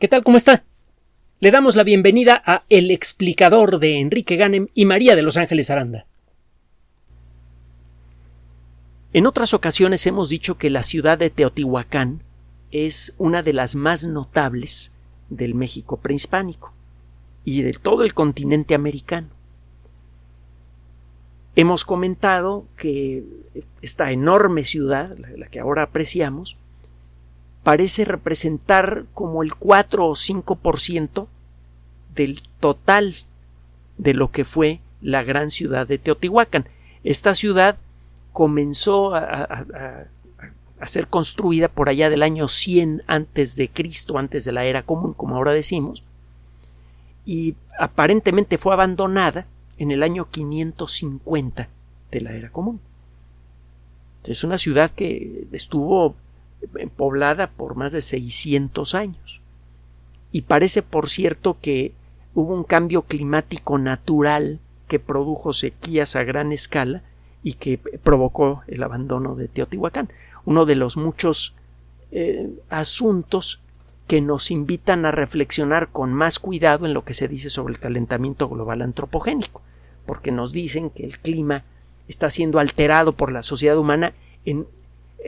¿Qué tal? ¿Cómo está? Le damos la bienvenida a El explicador de Enrique Ganem y María de Los Ángeles Aranda. En otras ocasiones hemos dicho que la ciudad de Teotihuacán es una de las más notables del México prehispánico y de todo el continente americano. Hemos comentado que esta enorme ciudad, la que ahora apreciamos, parece representar como el 4 o 5% del total de lo que fue la gran ciudad de Teotihuacán. Esta ciudad comenzó a, ser construida por allá del año 100 antes de Cristo, antes de la era común, como ahora decimos, y aparentemente fue abandonada en el año 550 de la era común. Es una ciudad que estuvo poblada por más de 600 años. Y parece, por cierto, que hubo un cambio climático natural que produjo sequías a gran escala y que provocó el abandono de Teotihuacán. Uno de los muchos eh, asuntos que nos invitan a reflexionar con más cuidado en lo que se dice sobre el calentamiento global antropogénico, porque nos dicen que el clima está siendo alterado por la sociedad humana en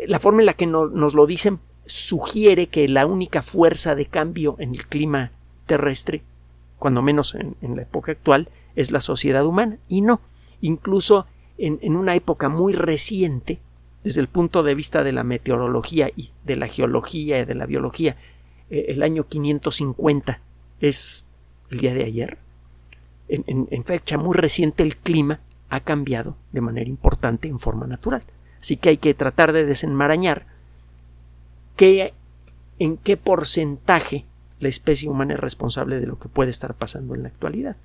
la forma en la que nos lo dicen sugiere que la única fuerza de cambio en el clima terrestre, cuando menos en, la época actual, es la sociedad humana. Y no, incluso en, una época muy reciente, desde el punto de vista de la meteorología y de la geología y de la biología, eh, el año 550 es el día de ayer. en fecha muy reciente el clima ha cambiado de manera importante en forma natural. Así que hay que tratar de desenmarañar qué, en qué porcentaje la especie humana es responsable de lo que puede estar pasando en la actualidad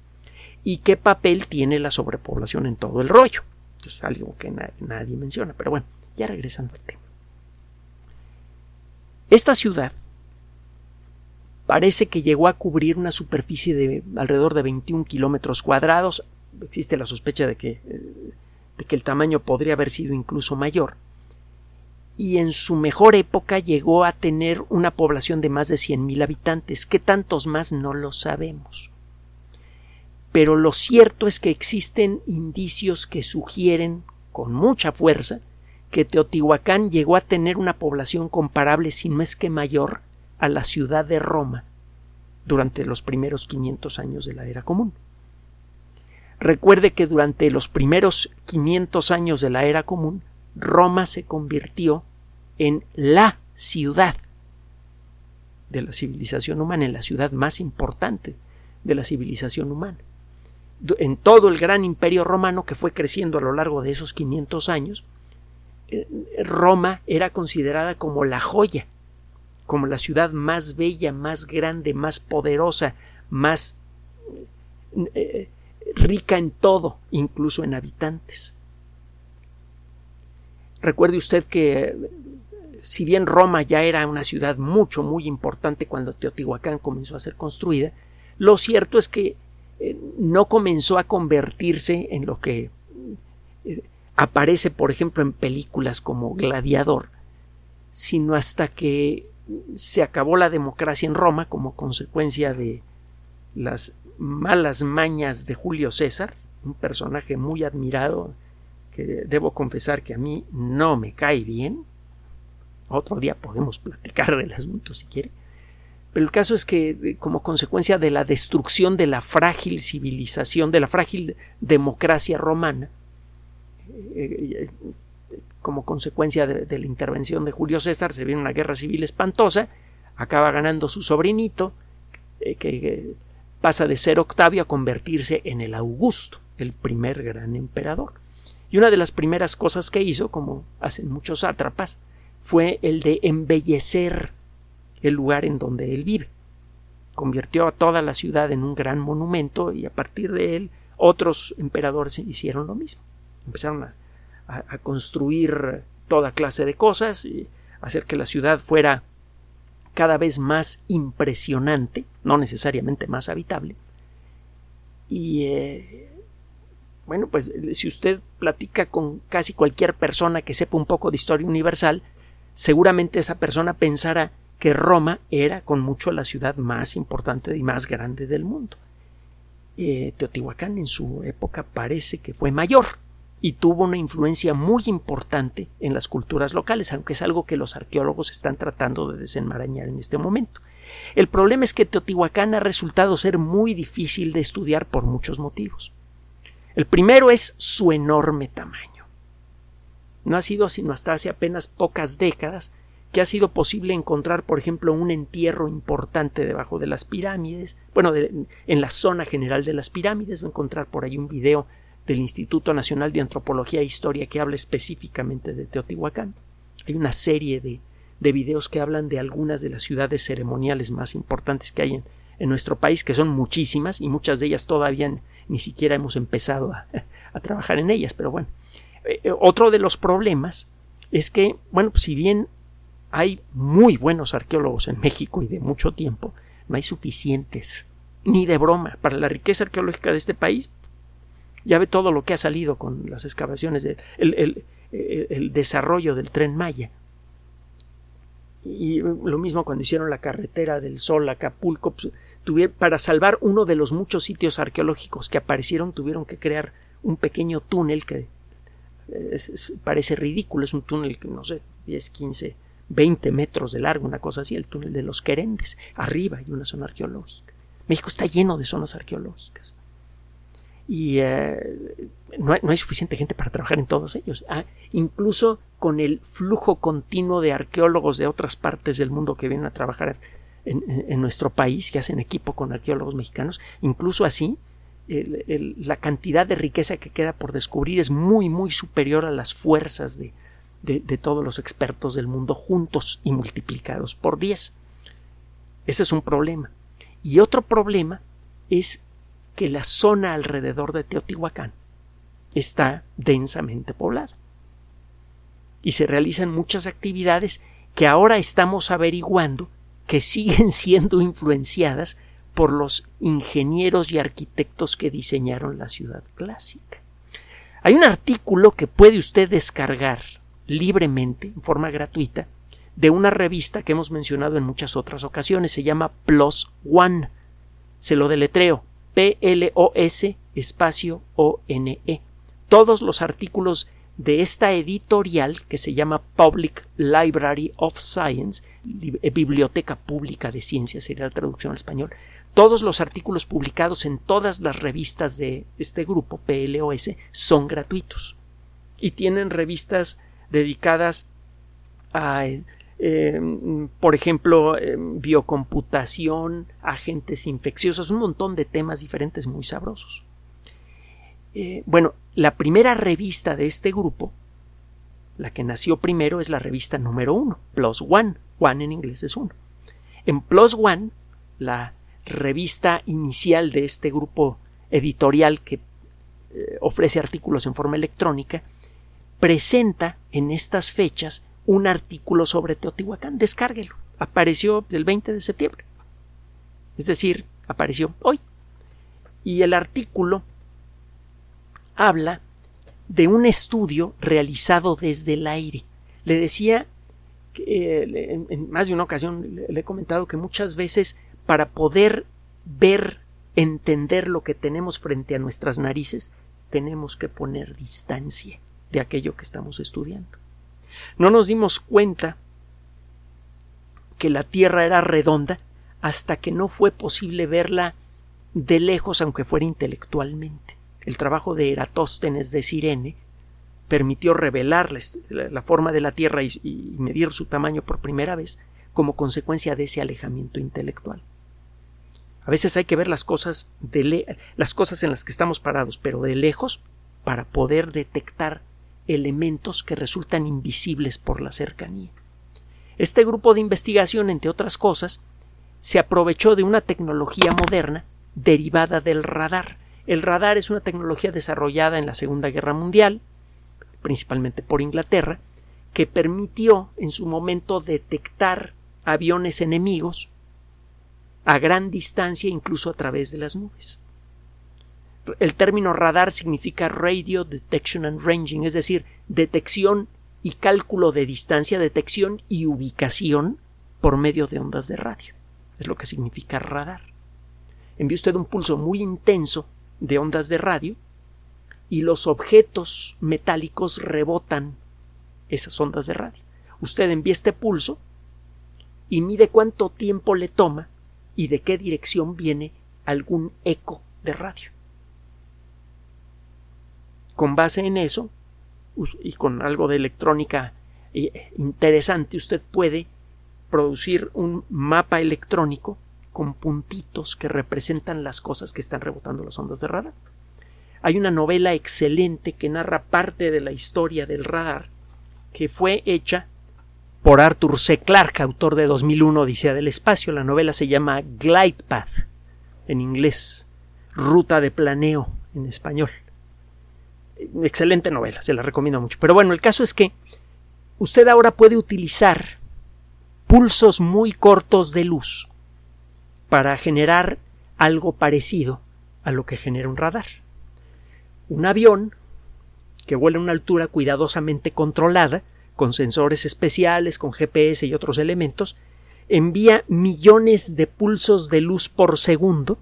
y qué papel tiene la sobrepoblación en todo el rollo. Es algo que nadie menciona, pero bueno, ya regresando al tema. Esta ciudad parece que llegó a cubrir una superficie de alrededor de 21 kilómetros cuadrados. Existe la sospecha de que eh, que el tamaño podría haber sido incluso mayor, y en su mejor época llegó a tener una población de más de 100.000 habitantes. ¿Qué tantos más? No lo sabemos. Pero lo cierto es que existen indicios que sugieren con mucha fuerza que Teotihuacán llegó a tener una población comparable, si no es que mayor, a la ciudad de Roma durante los primeros 500 años de la era común. Recuerde que durante los primeros 500 años de la era común, Roma se convirtió en la ciudad de la civilización humana, en la ciudad más importante de la civilización humana. En todo el gran imperio romano que fue creciendo a lo largo de esos 500 años, eh, Roma era considerada como la joya, como la ciudad más bella, más grande, más poderosa, más eh, rica en todo, incluso en habitantes. Recuerde usted que si bien Roma ya era una ciudad mucho, muy importante cuando Teotihuacán comenzó a ser construida, lo cierto es que eh, no comenzó a convertirse en lo que eh, aparece, por ejemplo, en películas como Gladiador, sino hasta que se acabó la democracia en Roma como consecuencia de las malas mañas de Julio César, un personaje muy admirado que debo confesar que a mí no me cae bien. Otro día podemos platicar del asunto si quiere. Pero el caso es que eh, como consecuencia de la destrucción de la frágil civilización, de la frágil democracia romana, eh, eh, como consecuencia de, la intervención de Julio César, se viene una guerra civil espantosa, acaba ganando su sobrinito, que pasa de ser Octavio a convertirse en el Augusto, el primer gran emperador. Y una de las primeras cosas que hizo, como hacen muchos sátrapas, fue el de embellecer el lugar en donde él vive. Convirtió a toda la ciudad en un gran monumento y a partir de él otros emperadores hicieron lo mismo. Empezaron a, a construir toda clase de cosas y hacer que la ciudad fuera cada vez más impresionante, no necesariamente más habitable. Y eh, bueno, pues si usted platica con casi cualquier persona que sepa un poco de historia universal, seguramente esa persona pensará que Roma era con mucho la ciudad más importante y más grande del mundo. Eh, Teotihuacán en su época parece que fue mayor y tuvo una influencia muy importante en las culturas locales, aunque es algo que los arqueólogos están tratando de desenmarañar en este momento. El problema es que Teotihuacán ha resultado ser muy difícil de estudiar por muchos motivos. El primero es su enorme tamaño. No ha sido sino hasta hace apenas pocas décadas que ha sido posible encontrar, por ejemplo, un entierro importante debajo de las pirámides, bueno, en la zona general de las pirámides, va a encontrar por ahí un video del Instituto Nacional de Antropología e Historia que habla específicamente de Teotihuacán. Hay una serie de, de videos que hablan de algunas de las ciudades ceremoniales más importantes que hay en, nuestro país, que son muchísimas y muchas de ellas todavía ni siquiera hemos empezado a, a trabajar en ellas. Pero bueno, eh, eh, otro de los problemas es que, bueno, pues si bien hay muy buenos arqueólogos en México y de mucho tiempo, no hay suficientes, ni de broma, para la riqueza arqueológica de este país. Ya ve todo lo que ha salido con las excavaciones, de, el, el, desarrollo del tren Maya. Y lo mismo cuando hicieron la carretera del Sol a Acapulco, pues, para salvar uno de los muchos sitios arqueológicos que aparecieron, tuvieron que crear un pequeño túnel que parece ridículo, es un túnel que no sé, 10, 15 20 metros de largo, una cosa así, el túnel de los Querendes. Arriba hay una zona arqueológica. México está lleno de zonas arqueológicas. Y eh, no, hay, suficiente gente para trabajar en todos ellos. Ah, incluso con el flujo continuo de arqueólogos de otras partes del mundo que vienen a trabajar en, nuestro país, que hacen equipo con arqueólogos mexicanos, incluso así, la cantidad de riqueza que queda por descubrir es muy, muy superior a las fuerzas de, de, todos los expertos del mundo juntos y multiplicados por 10. Ese es un problema. Y otro problema es que la zona alrededor de Teotihuacán está densamente poblada. Y se realizan muchas actividades que ahora estamos averiguando que siguen siendo influenciadas por los ingenieros y arquitectos que diseñaron la ciudad clásica. Hay un artículo que puede usted descargar libremente, en forma gratuita, de una revista que hemos mencionado en muchas otras ocasiones. Se llama Plus One. Se lo deletreo. P-L-O-S espacio O-N-E. Todos los artículos de esta editorial que se llama Public Library of Science, eh, Biblioteca Pública de Ciencias, sería la traducción al español, todos los artículos publicados en todas las revistas de este grupo PLOS son gratuitos y tienen revistas dedicadas a, em, por ejemplo, em, biocomputación, agentes infecciosos, un montón de temas diferentes muy sabrosos. Eh, bueno, la primera revista de este grupo, la que nació primero, es la revista número uno, Plus One. One en inglés es uno. En Plus One, la revista inicial de este grupo editorial que eh, ofrece artículos en forma electrónica, presenta en estas fechas un artículo sobre Teotihuacán. Descárguelo. Apareció el 20 de septiembre. Es decir, apareció hoy. Y el artículo habla de un estudio realizado desde el aire. Le decía que eh, en, más de una ocasión le he comentado que muchas veces para poder ver, entender lo que tenemos frente a nuestras narices, tenemos que poner distancia de aquello que estamos estudiando. No nos dimos cuenta que la Tierra era redonda hasta que no fue posible verla de lejos, aunque fuera intelectualmente. El trabajo de Eratóstenes de Sirene permitió revelar la, forma de la Tierra y, medir su tamaño por primera vez como consecuencia de ese alejamiento intelectual. A veces hay que ver las cosas de las cosas en las que estamos parados, pero de lejos para poder detectar elementos que resultan invisibles por la cercanía. Este grupo de investigación, entre otras cosas, se aprovechó de una tecnología moderna derivada del radar. El radar es una tecnología desarrollada en la Segunda Guerra Mundial, principalmente por Inglaterra, que permitió en su momento detectar aviones enemigos a gran distancia incluso a través de las nubes. El término radar significa Radio Detection and Ranging, es decir, detección y cálculo de distancia, detección y ubicación por medio de ondas de radio. Es lo que significa radar. Envía usted un pulso muy intenso de ondas de radio y los objetos metálicos rebotan esas ondas de radio. Usted envía este pulso y mide cuánto tiempo le toma y de qué dirección viene algún eco de radio. Con base en eso y con algo de electrónica eh, interesante, usted puede producir un mapa electrónico con puntitos que representan las cosas que están rebotando las ondas de radar. Hay una novela excelente que narra parte de la historia del radar que fue hecha por Arthur C. Clarke, autor de 2001 Odisea del Espacio. La novela se llama Glide Path en inglés, Ruta de Planeo en español. Excelente novela, se la recomiendo mucho. Pero bueno, el caso es que usted ahora puede utilizar pulsos muy cortos de luz para generar algo parecido a lo que genera un radar. Un avión que vuela a una altura cuidadosamente controlada, con sensores especiales, con GPS y otros elementos, envía millones de pulsos de luz por segundo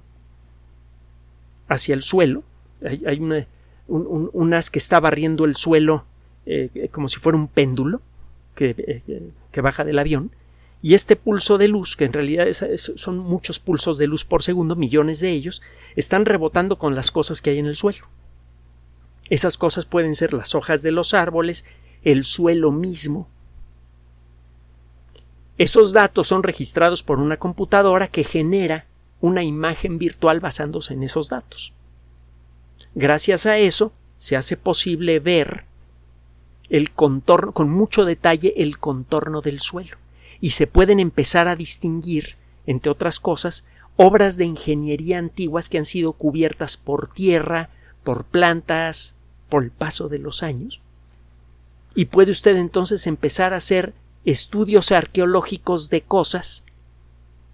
hacia el suelo. Hay, una, un, as que está barriendo el suelo eh, como si fuera un péndulo eh, que baja del avión y este pulso de luz, que en realidad son muchos pulsos de luz por segundo, millones de ellos, están rebotando con las cosas que hay en el suelo. Esas cosas pueden ser las hojas de los árboles, el suelo mismo. Esos datos son registrados por una computadora que genera una imagen virtual basándose en esos datos. Gracias a eso se hace posible ver el contorno, con mucho detalle, el contorno del suelo y se pueden empezar a distinguir, entre otras cosas, obras de ingeniería antiguas que han sido cubiertas por tierra, por plantas, por el paso de los años. Y puede usted entonces empezar a hacer estudios arqueológicos de cosas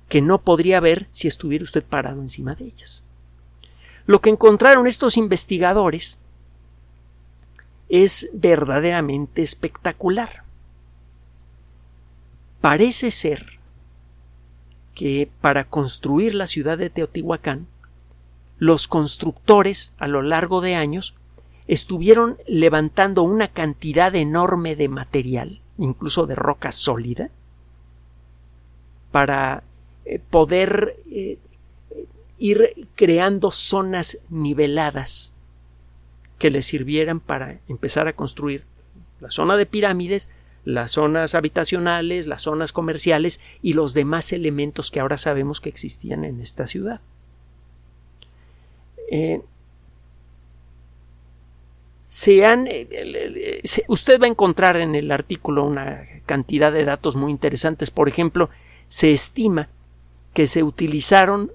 que no podría ver si estuviera usted parado encima de ellas. Lo que encontraron estos investigadores es verdaderamente espectacular. Parece ser que para construir la ciudad de Teotihuacán, los constructores a lo largo de años estuvieron levantando una cantidad enorme de material, incluso de roca sólida, para eh, poder eh, ir creando zonas niveladas que les sirvieran para empezar a construir la zona de pirámides, las zonas habitacionales, las zonas comerciales y los demás elementos que ahora sabemos que existían en esta ciudad. Eh, eh, usted va a encontrar en el artículo una cantidad de datos muy interesantes. Por ejemplo, se estima que se utilizaron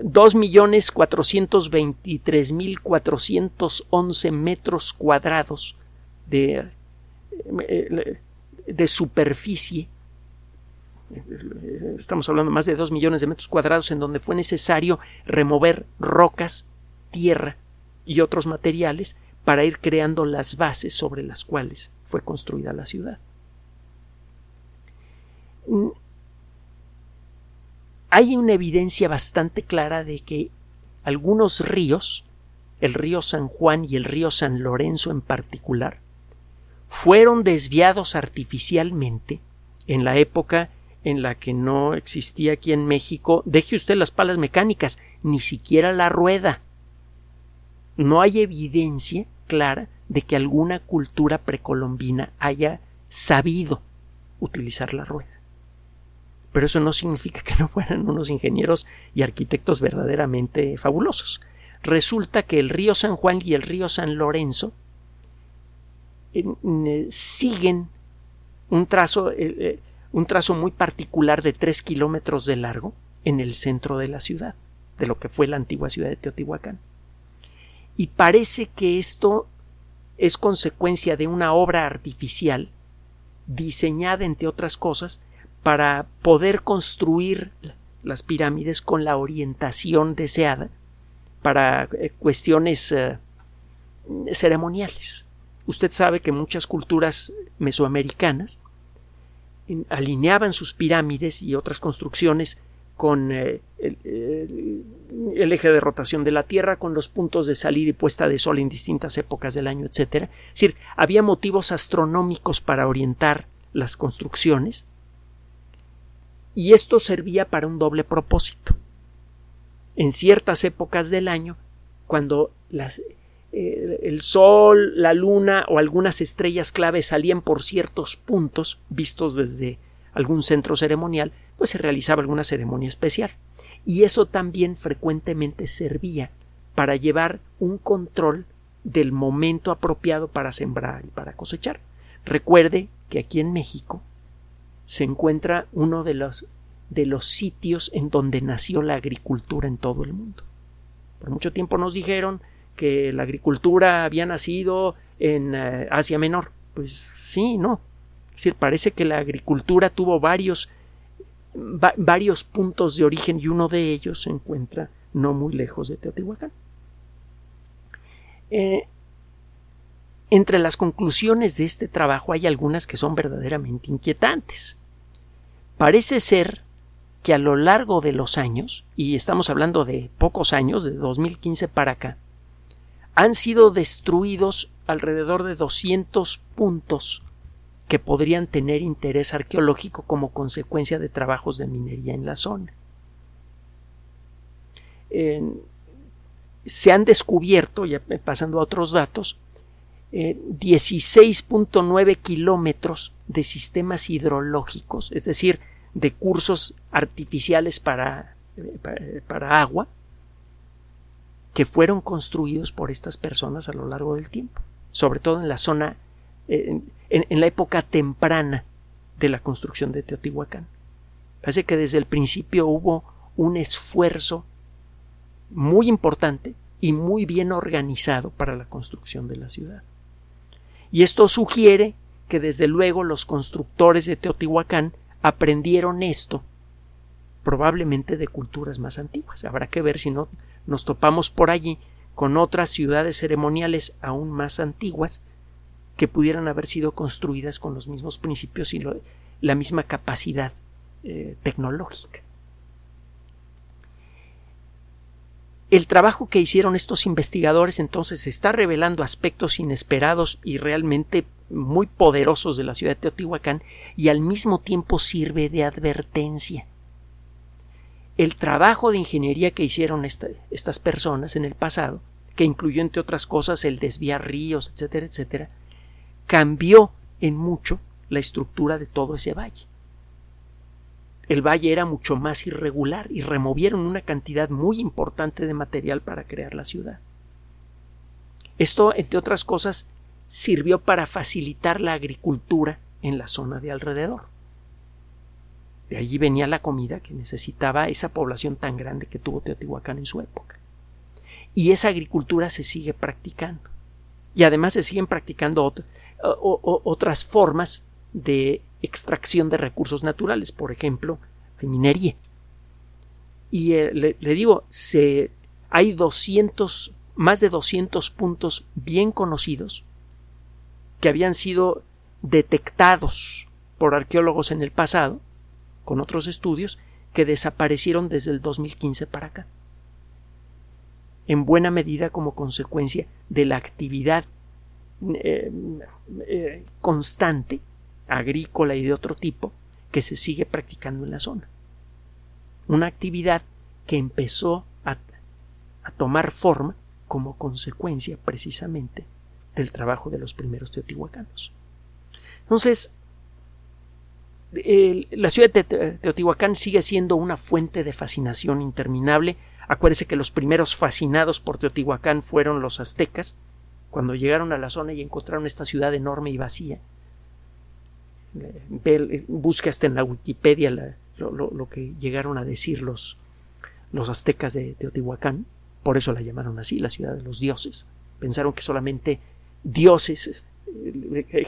2.423.411 metros cuadrados de eh, de superficie estamos hablando más de dos millones de metros cuadrados en donde fue necesario remover rocas, tierra y otros materiales para ir creando las bases sobre las cuales fue construida la ciudad. Hay una evidencia bastante clara de que algunos ríos, el río San Juan y el río San Lorenzo en particular, fueron desviados artificialmente en la época en la que no existía aquí en México, deje usted las palas mecánicas, ni siquiera la rueda. No hay evidencia clara de que alguna cultura precolombina haya sabido utilizar la rueda. Pero eso no significa que no fueran unos ingenieros y arquitectos verdaderamente fabulosos. Resulta que el río San Juan y el río San Lorenzo eh, siguen un trazo, eh, eh, un trazo muy particular de tres kilómetros de largo en el centro de la ciudad, de lo que fue la antigua ciudad de Teotihuacán. Y parece que esto es consecuencia de una obra artificial diseñada, entre otras cosas, para poder construir las pirámides con la orientación deseada para cuestiones ceremoniales. Usted sabe que muchas culturas mesoamericanas alineaban sus pirámides y otras construcciones con eh, el, eje de rotación de la Tierra, con los puntos de salida y puesta de sol en distintas épocas del año, etc. Es decir, había motivos astronómicos para orientar las construcciones y esto servía para un doble propósito. En ciertas épocas del año, cuando eh, el Sol, la Luna o algunas estrellas clave salían por ciertos puntos vistos desde algún centro ceremonial, pues se realizaba alguna ceremonia especial. Y eso también frecuentemente servía para llevar un control del momento apropiado para sembrar y para cosechar. Recuerde que aquí en México se encuentra uno de los, de los sitios en donde nació la agricultura en todo el mundo. Por mucho tiempo nos dijeron que la agricultura había nacido en eh, Asia Menor. Pues sí, no. Es decir, parece que la agricultura tuvo varios, varios puntos de origen y uno de ellos se encuentra no muy lejos de Teotihuacán. Eh, entre las conclusiones de este trabajo hay algunas que son verdaderamente inquietantes. Parece ser que a lo largo de los años, y estamos hablando de pocos años, de 2015 para acá, han sido destruidos alrededor de 200 puntos que podrían tener interés arqueológico como consecuencia de trabajos de minería en la zona. se han descubierto, ya pasando a otros datos, 16.9 eh, kilómetros de sistemas hidrológicos, es decir, de cursos artificiales para, eh, para agua, que fueron construidos por estas personas a lo largo del tiempo, sobre todo en la zona, en, la época temprana de la construcción de Teotihuacán. Parece que desde el principio hubo un esfuerzo muy importante y muy bien organizado para la construcción de la ciudad. Y esto sugiere que desde luego los constructores de Teotihuacán aprendieron esto probablemente de culturas más antiguas. Habrá que ver si no nos topamos por allí con otras ciudades ceremoniales aún más antiguas que pudieran haber sido construidas con los mismos principios y la misma capacidad eh, tecnológica. El trabajo que hicieron estos investigadores entonces está revelando aspectos inesperados y realmente muy poderosos de la ciudad de Teotihuacán y al mismo tiempo sirve de advertencia el trabajo de ingeniería que hicieron estas personas en el pasado, que incluyó entre otras cosas el desviar ríos, etcétera, etcétera, cambió en mucho la estructura de todo ese valle. El valle era mucho más irregular y removieron una cantidad muy importante de material para crear la ciudad. Esto, entre otras cosas, sirvió para facilitar la agricultura en la zona de alrededor. De allí venía la comida que necesitaba esa población tan grande que tuvo Teotihuacán en su época. Y esa agricultura se sigue practicando. Y además se siguen practicando otras formas de extracción de recursos naturales, por ejemplo, hay minería. Y eh, le, digo, se, hay 200, más de 200 puntos bien conocidos que habían sido detectados por arqueólogos en el pasado con otros estudios que desaparecieron desde el 2015 para acá. En buena medida como consecuencia de la actividad eh, eh, constante, agrícola y de otro tipo, que se sigue practicando en la zona. Una actividad que empezó a, tomar forma como consecuencia precisamente del trabajo de los primeros teotihuacanos. Entonces, la ciudad de Teotihuacán sigue siendo una fuente de fascinación interminable. Acuérdese que los primeros fascinados por Teotihuacán fueron los aztecas, cuando llegaron a la zona y encontraron esta ciudad enorme y vacía. Busca hasta en la Wikipedia lo, que llegaron a decir los, los aztecas de Teotihuacán, por eso la llamaron así, la ciudad de los dioses. Pensaron que solamente dioses, eh, eh,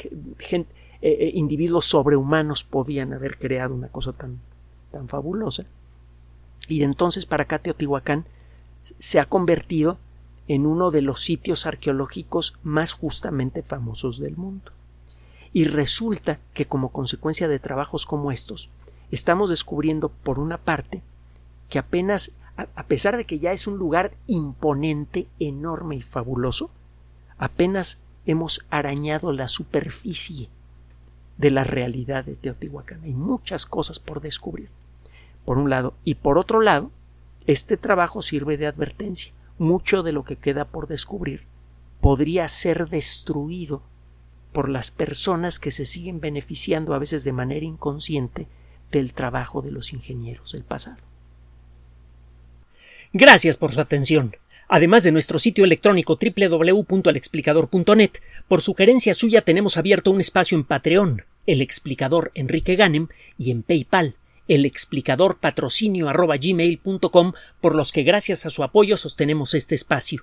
eh, eh, individuos sobrehumanos podían haber creado una cosa tan, tan fabulosa. Y de entonces para acá Teotihuacán se ha convertido en uno de los sitios arqueológicos más justamente famosos del mundo. Y resulta que como consecuencia de trabajos como estos, estamos descubriendo por una parte que apenas, a pesar de que ya es un lugar imponente, enorme y fabuloso, apenas hemos arañado la superficie de la realidad de Teotihuacán. Hay muchas cosas por descubrir, por un lado. Y por otro lado, este trabajo sirve de advertencia. Mucho de lo que queda por descubrir podría ser destruido por las personas que se siguen beneficiando a veces de manera inconsciente del trabajo de los ingenieros del pasado. Gracias por su atención. Además de nuestro sitio electrónico www.alexplicador.net, por sugerencia suya tenemos abierto un espacio en Patreon, el explicador Enrique Ganem, y en PayPal, el explicador patrocinio por los que gracias a su apoyo sostenemos este espacio.